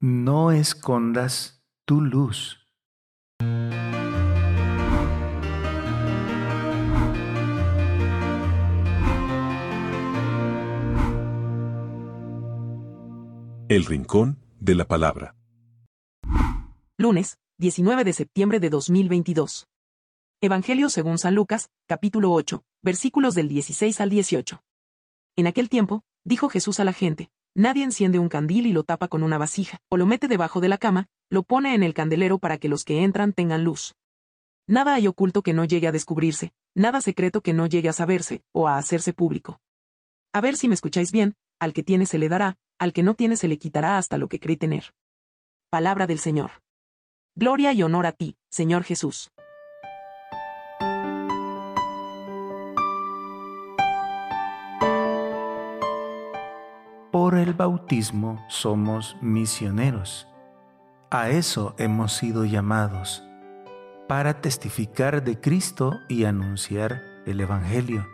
no escondas tu luz. El Rincón de la Palabra. Lunes, 19 de septiembre de 2022. Evangelio según San Lucas, capítulo 8, versículos del 16 al 18. En aquel tiempo, dijo Jesús a la gente, Nadie enciende un candil y lo tapa con una vasija, o lo mete debajo de la cama, lo pone en el candelero para que los que entran tengan luz. Nada hay oculto que no llegue a descubrirse, nada secreto que no llegue a saberse, o a hacerse público. A ver si me escucháis bien, al que tiene se le dará, al que no tiene se le quitará hasta lo que cree tener. Palabra del Señor. Gloria y honor a ti, Señor Jesús. Por el bautismo somos misioneros. A eso hemos sido llamados, para testificar de Cristo y anunciar el Evangelio.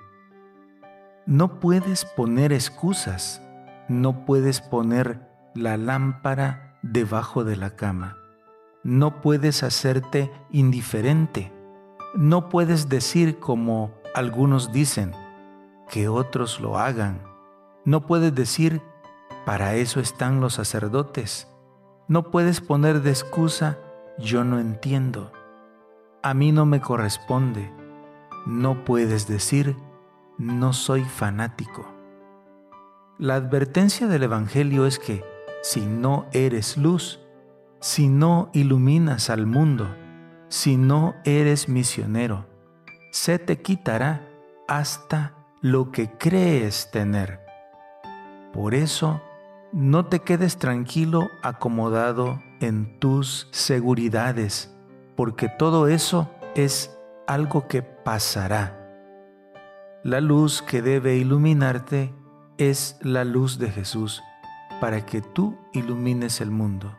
No puedes poner excusas no puedes poner la lámpara debajo de la cama. No puedes hacerte indiferente. No puedes decir como algunos dicen, que otros lo hagan. No puedes decir, para eso están los sacerdotes. No puedes poner de excusa, yo no entiendo. A mí no me corresponde. No puedes decir, no soy fanático. La advertencia del Evangelio es que si no eres luz, si no iluminas al mundo, si no eres misionero, se te quitará hasta lo que crees tener. Por eso, no te quedes tranquilo acomodado en tus seguridades, porque todo eso es algo que pasará. La luz que debe iluminarte es la luz de Jesús para que tú ilumines el mundo.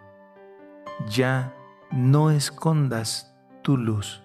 Ya no escondas tu luz.